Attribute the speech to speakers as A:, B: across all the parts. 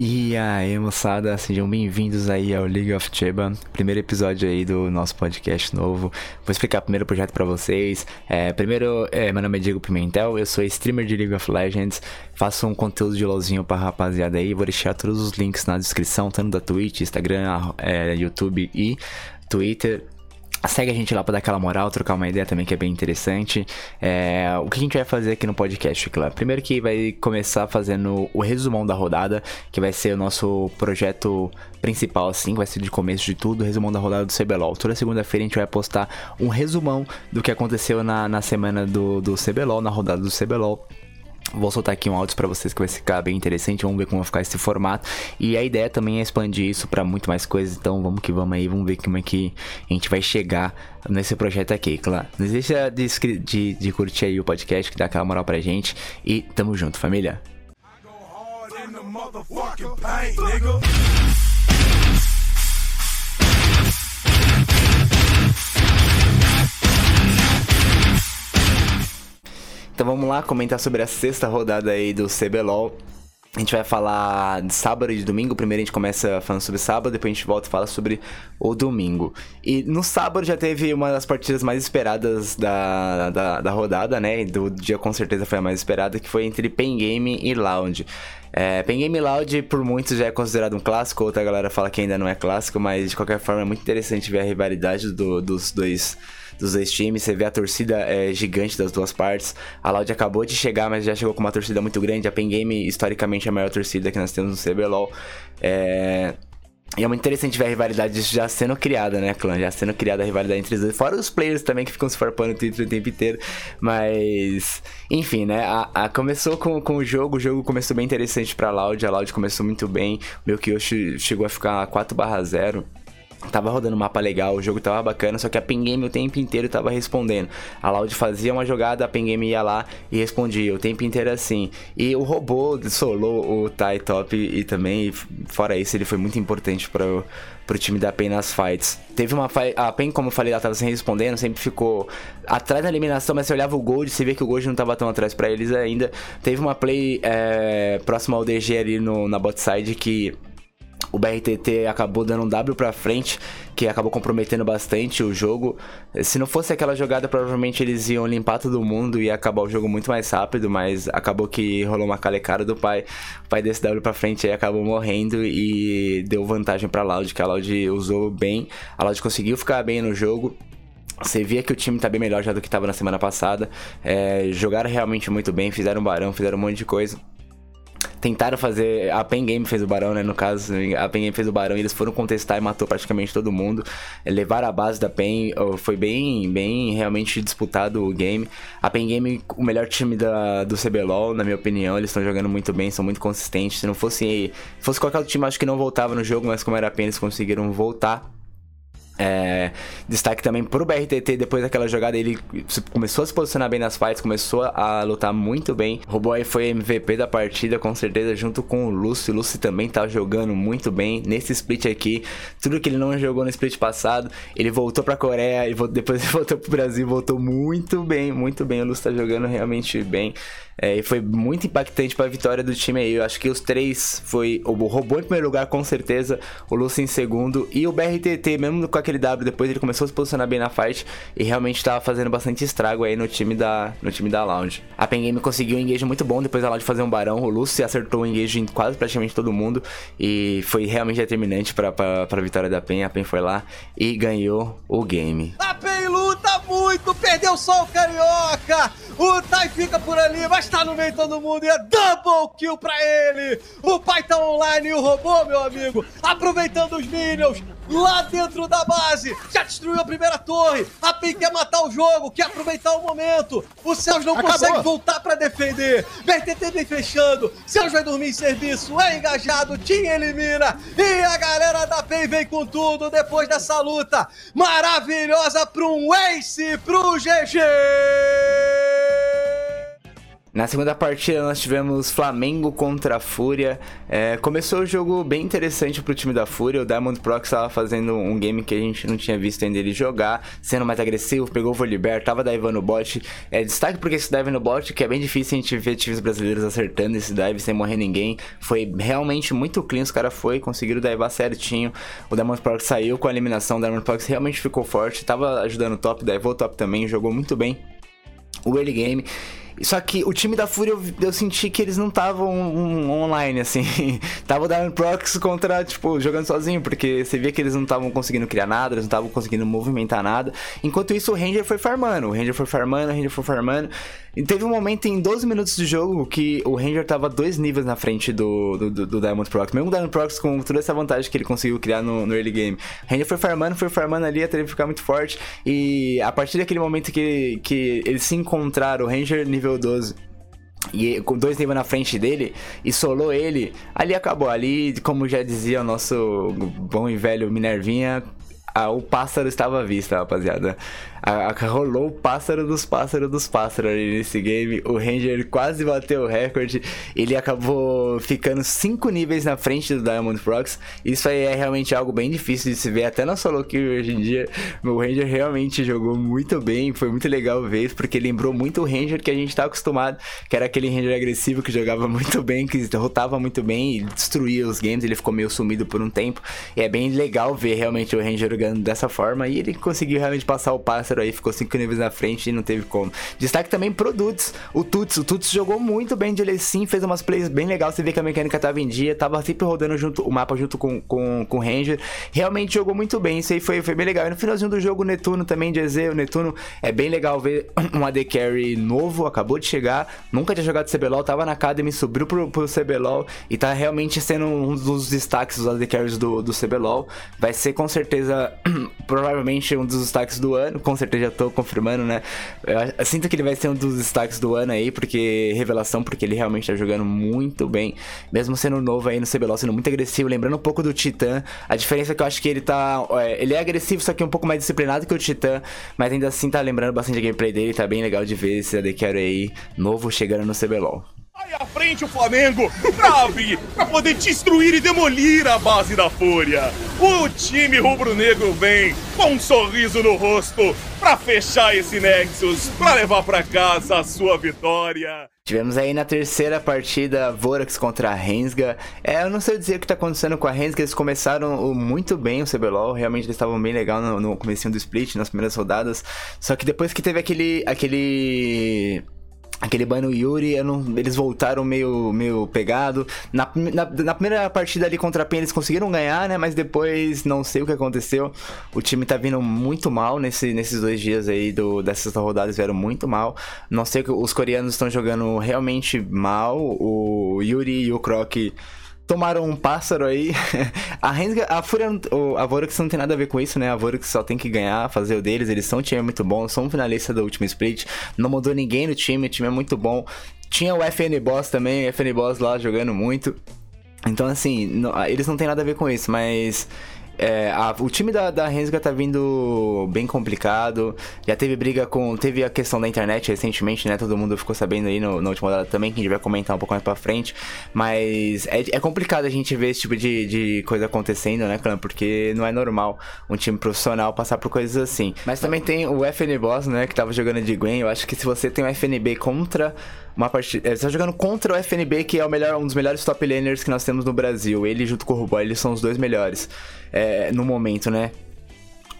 A: E aí, moçada, sejam bem-vindos aí ao League of Cheba, primeiro episódio aí do nosso podcast novo. Vou explicar primeiro o projeto para vocês. É, primeiro, é, meu nome é Diego Pimentel, eu sou streamer de League of Legends, faço um conteúdo de LoLzinho pra rapaziada aí, vou deixar todos os links na descrição, tanto da Twitch, Instagram, é, YouTube e Twitter. Segue a gente lá pra dar aquela moral, trocar uma ideia também que é bem interessante. É, o que a gente vai fazer aqui no podcast, claro? Primeiro que vai começar fazendo o resumão da rodada, que vai ser o nosso projeto principal, assim, vai ser de começo de tudo, resumão da rodada do CBLOL. Toda segunda-feira a gente vai postar um resumão do que aconteceu na, na semana do, do CBLOL, na rodada do CBLOL. Vou soltar aqui um áudio para vocês que vai ficar bem interessante. Vamos ver como vai ficar esse formato. E a ideia também é expandir isso para muito mais coisas. Então vamos que vamos aí. Vamos ver como é que a gente vai chegar nesse projeto aqui, claro. Não deixa de, de, de curtir aí o podcast que dá aquela moral pra gente. E tamo junto, família. Então vamos lá comentar sobre a sexta rodada aí do CBLOL. A gente vai falar de sábado e de domingo. Primeiro a gente começa falando sobre sábado, depois a gente volta e fala sobre o domingo. E no sábado já teve uma das partidas mais esperadas da, da, da rodada, né? Do dia com certeza foi a mais esperada, que foi entre Pen Game e Loud. É, Pen Game Loud por muitos já é considerado um clássico, outra galera fala que ainda não é clássico, mas de qualquer forma é muito interessante ver a rivalidade do, dos dois dos dois times. Você vê a torcida é, gigante das duas partes. A Loud acabou de chegar, mas já chegou com uma torcida muito grande. A Pen Game, historicamente, é a maior torcida que nós temos no CBLOL. É... E é muito interessante ver a rivalidade já sendo criada, né, clã? Já sendo criada a rivalidade entre os dois. Fora os players também que ficam se farpando no Twitter o tempo inteiro. Mas, enfim, né? A, a começou com, com o jogo. O jogo começou bem interessante pra Loud. A Loud começou muito bem. O meu Kyoshi chegou a ficar 4/0. Tava rodando um mapa legal, o jogo tava bacana, só que a Pingame o tempo inteiro tava respondendo. A Loud fazia uma jogada, a Pingame ia lá e respondia o tempo inteiro assim. E o robô solou o Tai Top e também, fora isso, ele foi muito importante para pro time da PEN nas fights. Teve uma fight, a PEN, como eu falei, ela tava sem respondendo, sempre ficou atrás da eliminação, mas você olhava o Gold, você vê que o Gold não tava tão atrás para eles ainda. Teve uma play é, próxima ao DG ali no, na bot side que o BRTT acabou dando um W pra frente, que acabou comprometendo bastante o jogo. Se não fosse aquela jogada, provavelmente eles iam limpar todo mundo e acabar o jogo muito mais rápido, mas acabou que rolou uma calecada do pai. O pai desse W pra frente aí acabou morrendo e deu vantagem pra Loud, que a Loud usou bem. A Loud conseguiu ficar bem no jogo. Você via que o time tá bem melhor já do que tava na semana passada. É, jogaram realmente muito bem, fizeram um barão, fizeram um monte de coisa tentaram fazer. A Pen Game fez o Barão, né? No caso, a Pen Game fez o Barão e eles foram contestar e matou praticamente todo mundo. Levaram a base da Pen, foi bem, bem realmente disputado o game. A Pen Game, o melhor time da, do CBLOL, na minha opinião, eles estão jogando muito bem, são muito consistentes. Se não fosse, fosse qualquer outro time, acho que não voltava no jogo, mas como era a Pen, eles conseguiram voltar é, destaque também pro BRTT, depois daquela jogada, ele começou a se posicionar bem nas fights, começou a lutar muito bem. O Roboy foi MVP da partida, com certeza, junto com o Lúcio. O Lúcio também tá jogando muito bem nesse split aqui. Tudo que ele não jogou no split passado, ele voltou pra Coreia e depois ele voltou pro Brasil, voltou muito bem, muito bem. O Lúcio tá jogando realmente bem. É, e foi muito impactante para a vitória do time aí. Eu acho que os três foi o Robô em primeiro lugar, com certeza, o Lúcio em segundo e o BRTT, mesmo com aquele W, depois ele começou a se posicionar bem na fight e realmente estava fazendo bastante estrago aí no time da, no time da Lounge. A Pen Game conseguiu um engage muito bom depois da Lounge fazer um barão. O Lúcio acertou o engage em quase praticamente todo mundo e foi realmente determinante para a vitória da Pen. A Pen foi lá e ganhou o game.
B: A Pen luta muito, perdeu só o Carioca. O Tai fica por ali, mas tá no meio de todo mundo e é double kill pra ele. O pai tá online e o robô, meu amigo, aproveitando os minions lá dentro da base. Já destruiu a primeira torre. A PEN quer matar o jogo, quer aproveitar o momento. O Celso não Acabou. consegue voltar para defender. BRTT vem fechando. Celso vai dormir em serviço. É engajado. Tim elimina. E a galera da PEN vem com tudo depois dessa luta maravilhosa para um Ace pro GG.
A: Na segunda partida nós tivemos Flamengo contra a Fúria. É, começou o jogo bem interessante pro time da Fúria. O Diamond Prox estava fazendo um game que a gente não tinha visto ainda ele jogar, sendo mais agressivo, pegou o Volibear, tava divando no bot. É, destaque porque esse dive no bot, que é bem difícil a gente ver times brasileiros acertando esse dive sem morrer ninguém. Foi realmente muito clean, os caras foi, conseguiram divar certinho. O Diamond Prox saiu com a eliminação, o Diamond Prox realmente ficou forte, tava ajudando o top, divou o top também, jogou muito bem o early game. Só que o time da Fúria, eu, eu senti que eles não estavam um, online, assim. Tava dando prox contra, tipo, jogando sozinho, porque você via que eles não estavam conseguindo criar nada, eles não estavam conseguindo movimentar nada. Enquanto isso, o Ranger foi farmando, o Ranger foi farmando, o Ranger foi farmando. E teve um momento em 12 minutos de jogo que o Ranger tava dois níveis na frente do, do, do, do Diamond Prox. Mesmo o Diamond Prox com toda essa vantagem que ele conseguiu criar no, no early game. O Ranger foi farmando, foi farmando ali até ele ficar muito forte. E a partir daquele momento que, que eles se encontraram, o Ranger nível 12 e com dois níveis na frente dele e solou ele, ali acabou. Ali, como já dizia o nosso bom e velho Minervinha, ah, o pássaro estava à vista, rapaziada. A, a, rolou o pássaro dos pássaros dos pássaros ali nesse game. O Ranger quase bateu o recorde. Ele acabou ficando 5 níveis na frente do Diamond Prox. Isso aí é realmente algo bem difícil de se ver, até na solo queue hoje em dia. O Ranger realmente jogou muito bem. Foi muito legal ver isso, porque lembrou muito o Ranger que a gente tá acostumado, que era aquele Ranger agressivo que jogava muito bem, que derrotava muito bem e destruía os games. Ele ficou meio sumido por um tempo. E é bem legal ver realmente o Ranger jogando dessa forma. E ele conseguiu realmente passar o pássaro aí ficou cinco níveis na frente e não teve como. Destaque também pro Dudes. O Tuts, o Tuts jogou muito bem de Lecim, fez umas plays bem legal. Você vê que a mecânica tava em dia, tava sempre rodando junto o mapa junto com, com, com o Ranger. Realmente jogou muito bem, isso aí foi, foi bem legal. E no finalzinho do jogo, o Netuno também de EZ, o Netuno é bem legal ver um AD Carry novo, acabou de chegar, nunca tinha jogado CBLOL, tava na Academy, subiu pro, pro CBLOL e tá realmente sendo um dos destaques dos AD Carries do, do CBLOL. Vai ser com certeza, provavelmente um dos destaques do ano, com certeza certeza já tô confirmando, né? Eu sinto que ele vai ser um dos destaques do ano aí, porque revelação, porque ele realmente tá jogando muito bem, mesmo sendo novo aí no CBLOL, sendo muito agressivo, lembrando um pouco do Titã. A diferença é que eu acho que ele tá. É, ele é agressivo, só que um pouco mais disciplinado que o Titã, mas ainda assim tá lembrando bastante a gameplay dele, tá bem legal de ver esse AD Carry aí novo chegando no CBLOL.
C: À frente o Flamengo, brave, pra poder destruir e demolir a base da Fúria. O time rubro-negro vem com um sorriso no rosto pra fechar esse Nexus, pra levar pra casa a sua vitória.
A: Tivemos aí na terceira partida Vorax contra a Rensga. É, eu não sei dizer o que tá acontecendo com a Rensga, eles começaram muito bem o CBLOL, realmente eles estavam bem legal no, no começo do split, nas primeiras rodadas. Só que depois que teve aquele aquele Aquele ban no Yuri, não, eles voltaram meio, meio pegado. Na, na, na, primeira partida ali contra a PEN eles conseguiram ganhar, né? Mas depois não sei o que aconteceu. O time tá vindo muito mal nesse, nesses dois dias aí do, dessas rodadas, vieram muito mal. Não sei que os coreanos estão jogando realmente mal. O Yuri e o Croc tomaram um pássaro aí. a Rensga, a Fúria, a Vorax não tem nada a ver com isso, né? A Vorax só tem que ganhar, fazer o deles. Eles são um time muito bom, são um finalista do último split. Não mudou ninguém no time, o time é muito bom. Tinha o FN Boss também, o FN Boss lá jogando muito. Então, assim, não, eles não tem nada a ver com isso, mas é, a, o time da, da Rensga tá vindo bem complicado. Já teve briga com. Teve a questão da internet recentemente, né? Todo mundo ficou sabendo aí na última rodada também, que a gente vai comentar um pouco mais pra frente. Mas é, é complicado a gente ver esse tipo de, de coisa acontecendo, né, clã? Porque não é normal um time profissional passar por coisas assim. Mas também tem o FN Boss, né? Que tava jogando de Gwen. Eu acho que se você tem o FNB contra uma partida. É, você tá jogando contra o FNB, que é o melhor, um dos melhores top laners que nós temos no Brasil. Ele junto com o Ruboy, eles são os dois melhores é, no momento, né?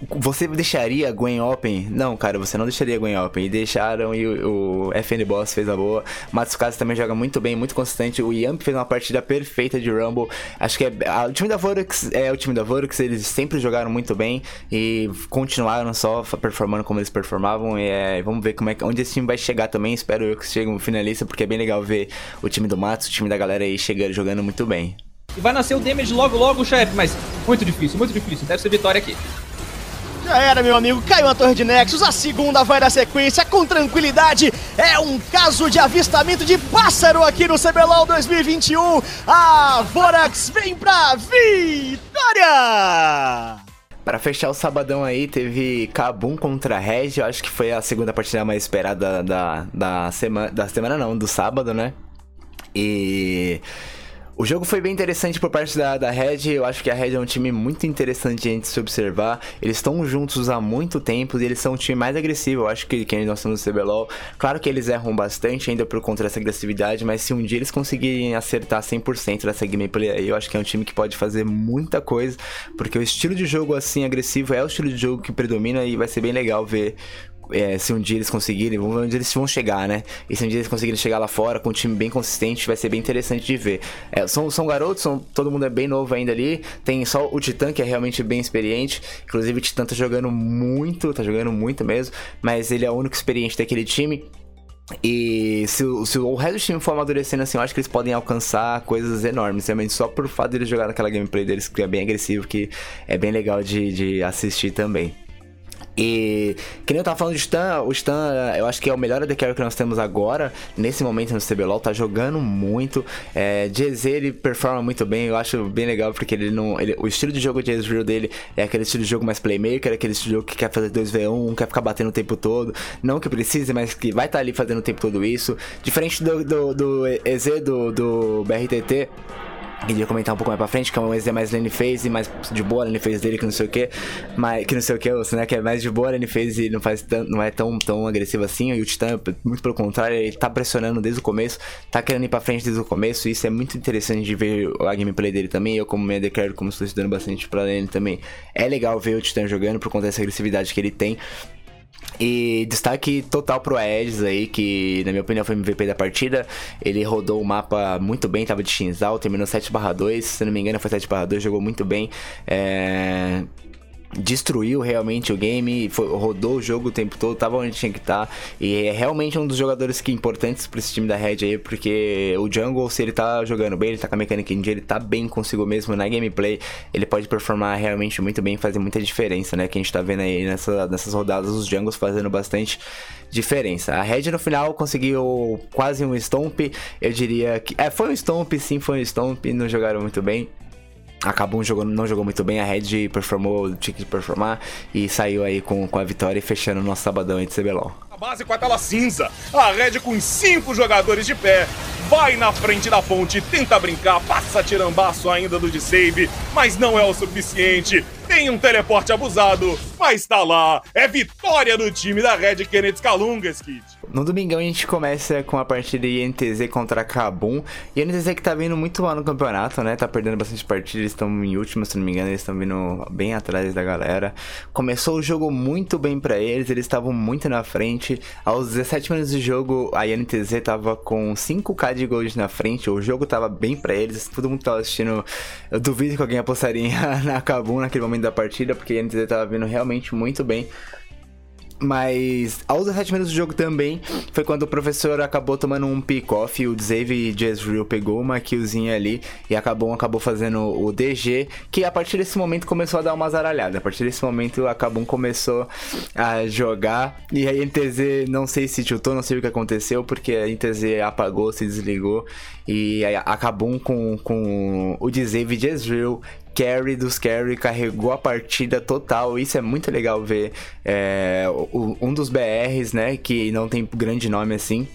A: Você deixaria Gwen Open? Não, cara, você não deixaria Gwen Open. E deixaram e o, o FN Boss fez a boa. Matsukaze também joga muito bem, muito consistente. O Yamp fez uma partida perfeita de Rumble. Acho que é, a, o time da Vorax é o time da Vorax, eles sempre jogaram muito bem e continuaram só performando como eles performavam. E é, vamos ver como é, onde esse time vai chegar também. Espero eu que chegue um finalista, porque é bem legal ver o time do Matos, o time da galera aí chegando, jogando muito bem.
D: E vai nascer o damage logo logo, chefe, mas muito difícil, muito difícil. Deve ser vitória aqui.
B: Já era, meu amigo. Caiu a torre de Nexus. A segunda vai na sequência com tranquilidade. É um caso de avistamento de pássaro aqui no CBLOL 2021. A Vorax vem pra vitória!
A: Pra fechar o sabadão aí, teve Kabum contra Red. Eu acho que foi a segunda partida mais esperada da, da semana. Da semana não, do sábado, né? E o jogo foi bem interessante por parte da, da Red. Eu acho que a Red é um time muito interessante de se observar. Eles estão juntos há muito tempo e eles são um time mais agressivo. Eu acho que quem nós temos no CBLOL. Claro que eles erram bastante ainda por conta dessa agressividade, mas se um dia eles conseguirem acertar 100% dessa gameplay aí, eu acho que é um time que pode fazer muita coisa. Porque o estilo de jogo assim agressivo é o estilo de jogo que predomina e vai ser bem legal ver é, se um dia eles conseguirem, vamos ver onde eles vão chegar, né? E se um dia eles conseguirem chegar lá fora com um time bem consistente, vai ser bem interessante de ver. É, são, são garotos, são, todo mundo é bem novo ainda ali. Tem só o Titã, que é realmente bem experiente. Inclusive, o Titã tá jogando muito, tá jogando muito mesmo. Mas ele é o único experiente daquele time. E se, se, o resto do time for amadurecendo assim, eu acho que eles podem alcançar coisas enormes. Realmente, só por fato de eles jogar naquela gameplay deles, que é bem agressivo, que é bem legal de, de assistir também. E que nem eu tava falando de Stan, o Stan eu acho que é o melhor AD que nós temos agora, nesse momento no CBLOL, tá jogando muito. É, Jez ele performa muito bem, eu acho bem legal porque ele não. Ele, o estilo de jogo de Ezreal dele é aquele estilo de jogo mais playmaker, aquele estilo de jogo que quer fazer 2v1, quer ficar batendo o tempo todo. Não que precise, mas que vai estar tá ali fazendo o tempo todo isso. Diferente do, do, do EZ do, do BRTT ele ia comentar um pouco mais pra frente, que é um EZ mais lane phase, mais de boa lane phase dele, que não sei o que, mas que não sei o que, né, que é mais de boa lane phase e não, faz tão, não é tão, tão agressivo assim, e o Titã, muito pelo contrário, ele tá pressionando desde o começo, tá querendo ir pra frente desde o começo, e isso é muito interessante de ver a gameplay dele também, eu como me declaro como estou estudando bastante pra ele também, é legal ver o Titã jogando por conta dessa agressividade que ele tem, e destaque total pro Aedes aí, que na minha opinião foi MVP da partida. Ele rodou o mapa muito bem, tava de Shinzal, terminou 7/2, se não me engano foi 7/2, jogou muito bem. É destruiu realmente o game, foi, rodou o jogo o tempo todo, tava onde tinha que estar. Tá, e é realmente um dos jogadores que importantes para esse time da Red aí, porque o Jungle, se ele tá jogando bem, ele tá com a mecânica em dia, ele tá bem consigo mesmo na gameplay, ele pode performar realmente muito bem, fazer muita diferença, né? Que a gente tá vendo aí nessa, nessas rodadas os Jungles fazendo bastante diferença. A Red no final conseguiu quase um Stomp, eu diria que. É, foi um Stomp, sim, foi um Stomp, não jogaram muito bem acabou jogando, não jogou muito bem, a Red performou, tinha que performar e saiu aí com, com a vitória e fechando o nosso sabadão aí de CBLOL.
C: A base com a tela cinza, a Red com cinco jogadores de pé, vai na frente da fonte, tenta brincar, passa tirambaço ainda do de save, mas não é o suficiente. Tem um teleporte abusado, mas tá lá. É vitória do time da Red Kennedy Calungas, Kid.
A: No domingão a gente começa com a partida INTZ contra Kabum. E a INTZ que tá vindo muito mal no campeonato, né? Tá perdendo bastante partidas, eles estão em último, se não me engano, eles estão vindo bem atrás da galera. Começou o jogo muito bem para eles, eles estavam muito na frente. Aos 17 minutos de jogo, a INTZ tava com 5k de gold na frente, o jogo tava bem para eles, todo mundo tava assistindo. Eu duvido que alguém apostaria na Kabum naquele momento da partida, porque a NTZ tava vindo realmente muito bem. Mas aos 17 minutos do jogo também foi quando o professor acabou tomando um pick-off e o Xavier Jezreel pegou uma killzinha ali e acabou, acabou fazendo o DG, que a partir desse momento começou a dar uma zaralhada. A partir desse momento a Kabum começou a jogar e a NTZ não sei se tiltou, não sei o que aconteceu, porque a NTZ apagou, se desligou e a com, com o Xavier Jezreel carry dos carry carregou a partida total. Isso é muito legal ver. É, um dos BRs, né, que não tem grande nome assim,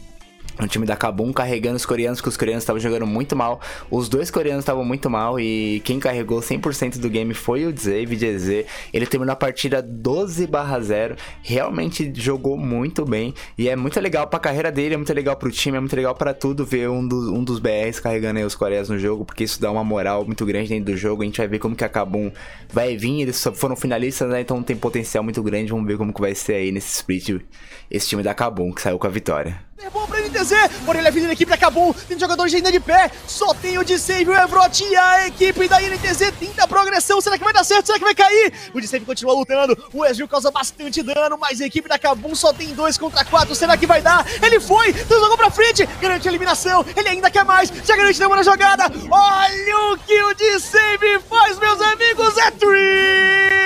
A: o time da Kabum carregando os coreanos, que os coreanos estavam jogando muito mal. Os dois coreanos estavam muito mal e quem carregou 100% do game foi o David EZ. Ele terminou a partida 12 0. Realmente jogou muito bem e é muito legal pra carreira dele, é muito legal pro time, é muito legal para tudo ver um, do, um dos BRs carregando os coreanos no jogo, porque isso dá uma moral muito grande dentro do jogo. A gente vai ver como que a Kabum vai vir. Eles foram finalistas, né? Então tem potencial muito grande. Vamos ver como que vai ser aí nesse split esse time da Kabum que saiu com a vitória.
B: É bom pra NTZ, porém ele é a equipe acabou, tem jogadores ainda de pé, só tem o de save, o Evrot e a equipe da NTZ tenta a progressão, será que vai dar certo, será que vai cair? O de save continua lutando, o Ezreal causa bastante dano, mas a equipe da Kabum só tem dois contra quatro, será que vai dar? Ele foi, jogou pra frente, garante a eliminação, ele ainda quer mais, já garante uma jogada, olha o que o de save faz, meus amigos, é triple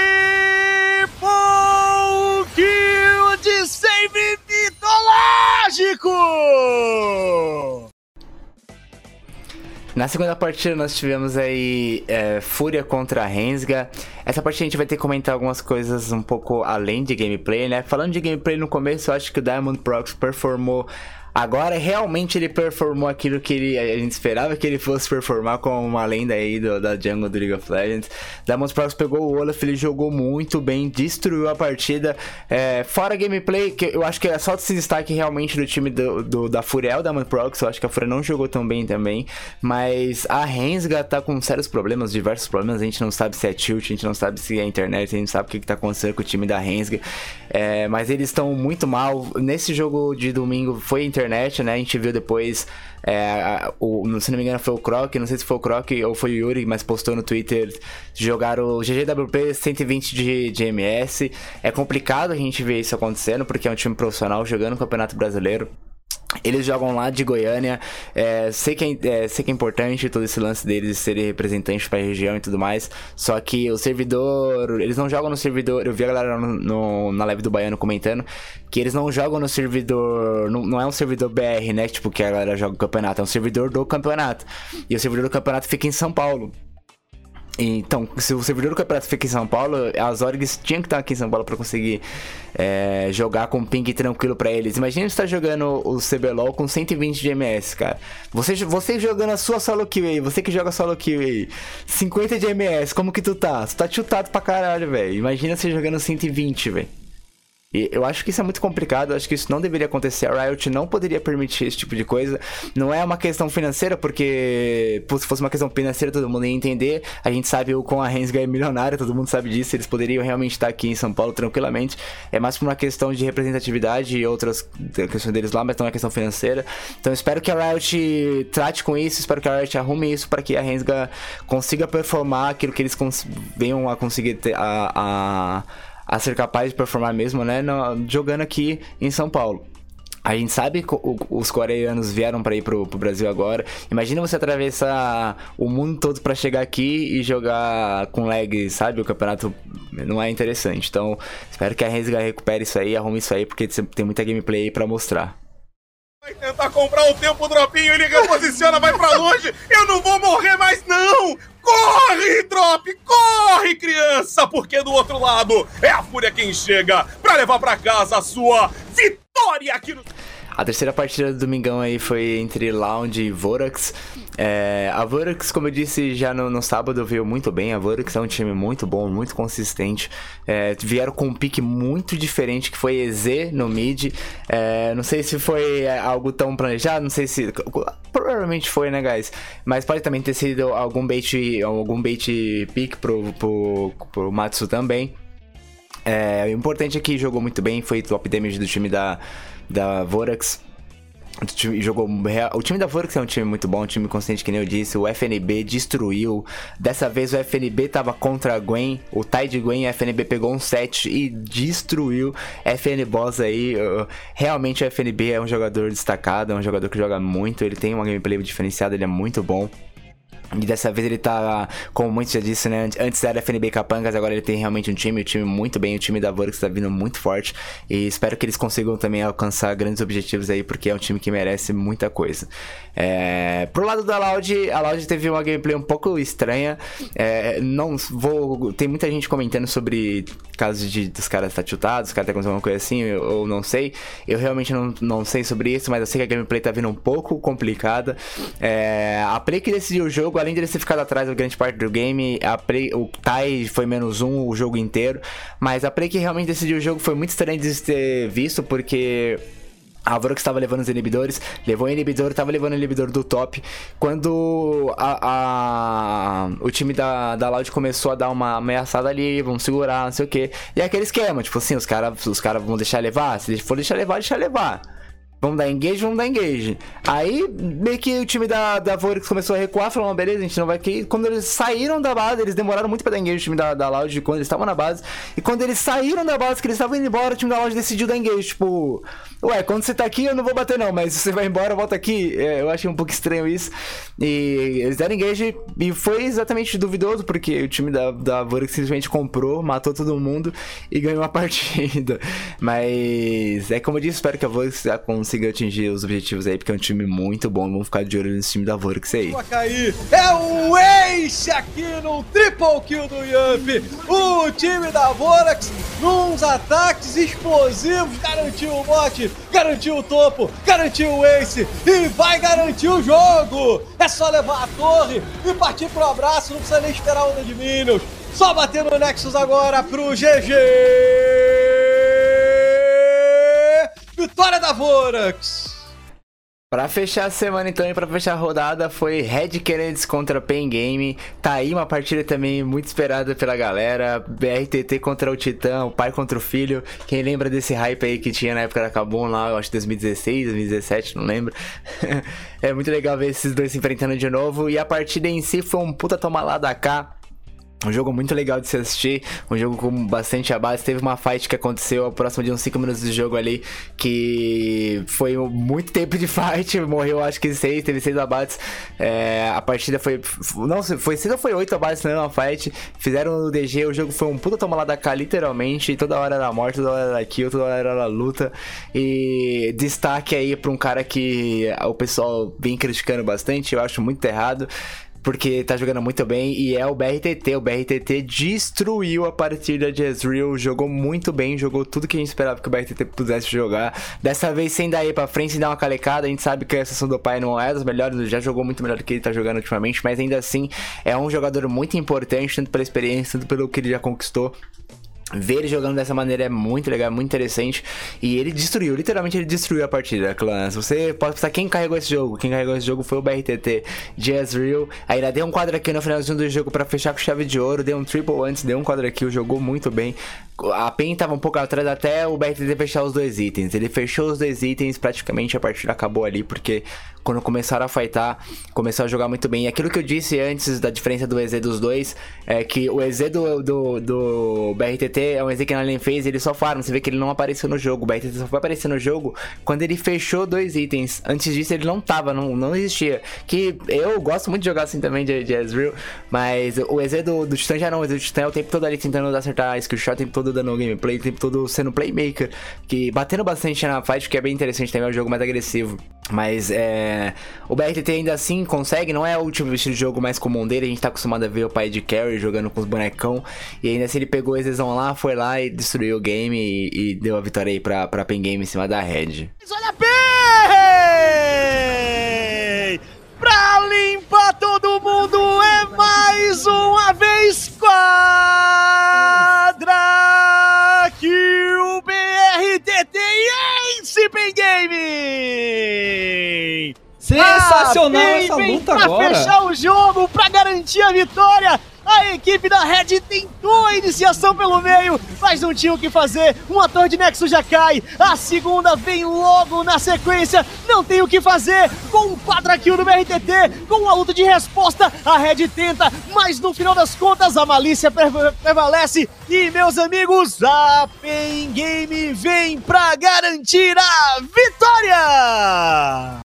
A: Na segunda partida nós tivemos aí é, Fúria contra Rensga. Essa partida a gente vai ter que comentar algumas coisas um pouco além de gameplay, né? Falando de gameplay no começo, eu acho que o Diamond Prox performou Agora realmente ele performou aquilo que ele, a gente esperava que ele fosse performar como uma lenda aí do, da jungle do League of Legends. Diamond Prox pegou o Olaf, ele jogou muito bem, destruiu a partida. É, fora gameplay, que eu acho que é só esse destaque realmente do time do, do da Furiel, Diamond Prox. Eu acho que a Fúria não jogou tão bem também. Mas a Rensga tá com sérios problemas, diversos problemas. A gente não sabe se é tilt, a gente não sabe se é internet, a gente sabe o que, que tá acontecendo com o time da Rensga. É, mas eles estão muito mal. Nesse jogo de domingo foi internet internet, né? A gente viu depois, é, o, se não me engano foi o Croc, não sei se foi o Croc ou foi o Yuri, mas postou no Twitter, jogaram o GGWP 120 de, de MS. É complicado a gente ver isso acontecendo, porque é um time profissional jogando o Campeonato Brasileiro. Eles jogam lá de Goiânia. É, sei, que é, é, sei que é importante todo esse lance deles serem representantes para a região e tudo mais. Só que o servidor. Eles não jogam no servidor. Eu vi a galera no, no, na live do Baiano comentando que eles não jogam no servidor. Não, não é um servidor BR, né? Tipo, que a galera joga o campeonato. É um servidor do campeonato. E o servidor do campeonato fica em São Paulo. Então, se o servidor do campeonato fica em São Paulo, as orgs tinham que estar aqui em São Paulo para conseguir é, jogar com ping tranquilo para eles. Imagina você tá jogando o CBLOL com 120 de MS, cara. Você, você jogando a sua solo kill aí, você que joga solo kill aí, 50 de MS, como que tu tá? Tu tá chutado pra caralho, velho. Imagina você jogando 120, velho. E eu acho que isso é muito complicado, acho que isso não deveria acontecer. A Riot não poderia permitir esse tipo de coisa. Não é uma questão financeira, porque se fosse uma questão financeira todo mundo ia entender. A gente sabe o com a Rensga é milionária, todo mundo sabe disso. Eles poderiam realmente estar aqui em São Paulo tranquilamente. É mais por uma questão de representatividade e outras questões deles lá, mas não é questão financeira. Então espero que a Riot trate com isso, espero que a Riot arrume isso para que a Rensga consiga performar aquilo que eles venham a conseguir ter, a, a a ser capaz de performar mesmo, né? No, jogando aqui em São Paulo. A gente sabe que os coreanos vieram para ir pro, pro, Brasil agora. Imagina você atravessar o mundo todo para chegar aqui e jogar com lag, sabe? O campeonato não é interessante. Então, espero que a Rensga recupere isso aí, arrume isso aí, porque tem muita gameplay pra mostrar.
C: Vai tentar comprar o tempo dropinho, ele reposiciona, vai pra longe. Eu não vou morrer mais, não! Corre, Drop! Corre, criança! Porque do outro lado é a Fúria quem chega pra levar pra casa a sua vitória aqui no.
A: A terceira partida do Domingão aí foi entre Lounge e Vorax. É, a Vorax, como eu disse já no, no, sábado, veio muito bem. A Vorax é um time muito bom, muito consistente. É, vieram com um pique muito diferente, que foi EZ no mid. É, não sei se foi algo tão planejado, não sei se... Provavelmente foi, né, guys? Mas pode também ter sido algum bait, algum bait pick pro, pro, pro Matsu também. É, o importante é que jogou muito bem, foi top damage do time da da Vorax. O time, jogou, o time da Vorax é um time muito bom, um time consciente que nem eu disse. O FNB destruiu. Dessa vez o FNB tava contra a Gwen. O Tide Gwen, o FNB pegou um set e destruiu. FN Boss aí. Realmente o FNB é um jogador destacado, é um jogador que joga muito. Ele tem uma gameplay diferenciada, ele é muito bom. E dessa vez ele tá, como muitos já disse, né? Antes era FNB Capangas, agora ele tem realmente um time, um time muito bem, o time da Vorix tá vindo muito forte. E espero que eles consigam também alcançar grandes objetivos aí, porque é um time que merece muita coisa. É... Pro lado da Loud, a Loud teve uma gameplay um pouco estranha. É... Não vou. Tem muita gente comentando sobre casos de dos caras tá chutados, os caras tá acontecendo alguma coisa assim, eu, não sei. Eu realmente não, não sei sobre isso, mas eu sei que a gameplay tá vindo um pouco complicada. É... A Play que decidiu o jogo além de ele ter ficado atrás da grande parte do game, a Play, o Tai foi menos um o jogo inteiro. Mas a Play que realmente decidiu o jogo foi muito estranho de ter visto, porque. A Vorax estava levando os inibidores, levou o inibidor, estava levando o inibidor do top. Quando a, a, o time da, da Loud começou a dar uma ameaçada ali, vamos segurar, não sei o que. E é aquele esquema, tipo assim, os caras os cara vão deixar levar, se for deixar levar, deixa levar. Vamos dar engage, vamos dar engage. Aí, meio que o time da, da Vorax começou a recuar, falou, beleza, a gente não vai aqui. Quando eles saíram da base, eles demoraram muito pra dar engage o time da, da Loud quando eles estavam na base. E quando eles saíram da base, que eles estavam indo embora, o time da Loud decidiu dar engage. Tipo, ué, quando você tá aqui, eu não vou bater não, mas se você vai embora, volta aqui. É, eu achei um pouco estranho isso. E eles deram engage e foi exatamente duvidoso, porque o time da, da Vorax simplesmente comprou, matou todo mundo e ganhou a partida. Mas é como eu disse, espero que a Vorax consiga conseguiu atingir os objetivos aí, porque é um time muito bom. Vamos ficar de olho nesse time da Vorix aí.
B: É o Ace aqui no triple kill do Yamp. O time da Vorax, nos ataques explosivos, garantiu o bote, garantiu o topo, garantiu o Ace e vai garantir o jogo. É só levar a torre e partir pro abraço, não precisa nem esperar a onda de Minions. Só bater no Nexus agora pro GG. Vitória da Vorax.
A: Pra fechar a semana então e pra fechar a rodada foi Red Kennedys contra Pen Game. Tá aí uma partida também muito esperada pela galera. BRTT contra o Titã, o pai contra o filho. Quem lembra desse hype aí que tinha na época da Kabum lá, eu acho 2016, 2017, não lembro. é muito legal ver esses dois se enfrentando de novo. E a partida em si foi um puta toma lá da cá. Um jogo muito legal de se assistir, um jogo com bastante abate. Teve uma fight que aconteceu próximo de uns 5 minutos de jogo ali, que foi muito tempo de fight, morreu acho que 6, teve 6 abates. É, a partida foi. Não, foi 6 ou foi 8 abates na mesma fight. Fizeram o DG, o jogo foi um puta toma lá da cá, literalmente. Toda hora era morte, toda hora era kill, toda hora era luta. E destaque aí pra um cara que o pessoal vem criticando bastante, eu acho muito errado porque tá jogando muito bem e é o BRTT. O BRTT destruiu a partida de Ezreal, jogou muito bem, jogou tudo que a gente esperava que o BRTT pudesse jogar. Dessa vez sem dar aí pra frente, sem dar uma calecada, a gente sabe que a sessão do pai não é das melhores, já jogou muito melhor do que ele tá jogando ultimamente, mas ainda assim é um jogador muito importante, tanto pela experiência, tanto pelo que ele já conquistou. Ver ele jogando dessa maneira é muito legal, muito interessante. E ele destruiu, literalmente ele destruiu a partida, Clans. Você pode pensar quem carregou esse jogo. Quem carregou esse jogo foi o BRTT de Ezreal. Aí ele deu um quadro aqui no finalzinho do jogo para fechar com chave de ouro. Deu um triple antes, deu um quadro aqui, jogou muito bem. A PEN tava um pouco atrás até o BRTT fechar os dois itens. Ele fechou os dois itens, praticamente a partida acabou ali, porque quando começaram a fightar, começou a jogar muito bem. E aquilo que eu disse antes da diferença do EZ dos dois, é que o EZ do, do, do BRTT é um EZ que na lane fez, ele só farm, você vê que ele não apareceu no jogo. O BRTT só foi aparecer no jogo quando ele fechou dois itens. Antes disso ele não tava, não, não existia. Que eu gosto muito de jogar assim também de, de Ezreal, mas o EZ do, do Titã já não, o EZ do Titã é o tempo todo ali tentando acertar a skill shot, o tempo todo dando gameplay, o tempo todo sendo playmaker, que batendo bastante na fight, que é bem interessante também, é um jogo mais agressivo. Mas é. O BRTT ainda assim consegue, não é o último estilo de jogo mais comum dele. A gente tá acostumado a ver o pai de Carry jogando com os bonecão. E ainda assim ele pegou a exceção lá, foi lá e destruiu o game e, e deu a vitória aí pra, pra Pen Game em cima da Red.
B: Olha bem! Pra limpar Ah,
D: essa
B: vem,
D: luta
B: pra
D: agora.
B: fechar o jogo, pra garantir a vitória. A equipe da Red tentou a iniciação pelo meio, mas não tinha o que fazer. Uma torre de Nexus já cai. A segunda vem logo na sequência. Não tem o que fazer. Com um quadra kill do BRTT, com uma luta de resposta, a Red tenta, mas no final das contas a malícia pre- prevalece. E meus amigos, a Pen Game vem pra garantir a vitória!